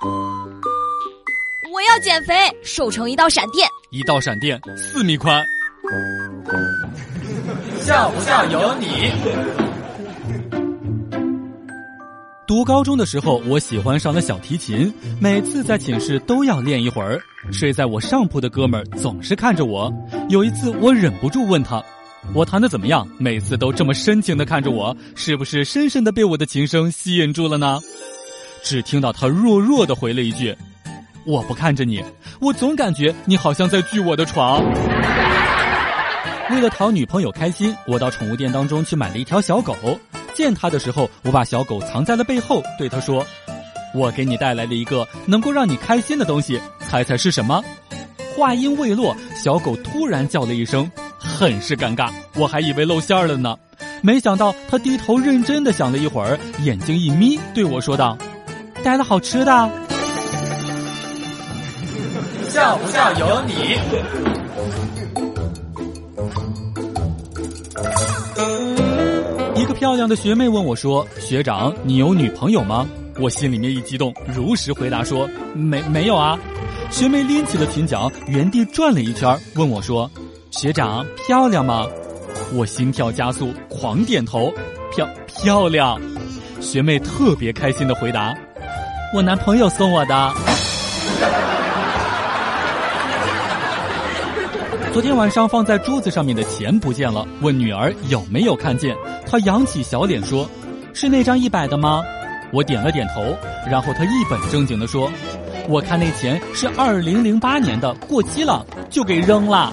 我要减肥，瘦成一道闪电。一道闪电四米宽。笑不笑由你。读高中的时候，我喜欢上了小提琴，每次在寝室都要练一会儿。睡在我上铺的哥们儿总是看着我。有一次，我忍不住问他：“我弹的怎么样？”每次都这么深情的看着我，是不是深深的被我的琴声吸引住了呢？只听到他弱弱的回了一句：“我不看着你，我总感觉你好像在锯我的床。”为了讨女朋友开心，我到宠物店当中去买了一条小狗。见他的时候，我把小狗藏在了背后，对他说：“我给你带来了一个能够让你开心的东西，猜猜是什么？”话音未落，小狗突然叫了一声，很是尴尬。我还以为露馅了呢，没想到他低头认真的想了一会儿，眼睛一眯，对我说道：“带了好吃的。”笑不笑由你。一个漂亮的学妹问我说：“学长，你有女朋友吗？”我心里面一激动，如实回答说：“没没有啊。”学妹拎起了裙角，原地转了一圈，问我说：“学长，漂亮吗？”我心跳加速，狂点头：“漂漂亮。”学妹特别开心的回答：“我男朋友送我的。”昨天晚上放在桌子上面的钱不见了，问女儿有没有看见。她扬起小脸说：“是那张一百的吗？”我点了点头，然后她一本正经的说：“我看那钱是二零零八年的，过期了，就给扔了。”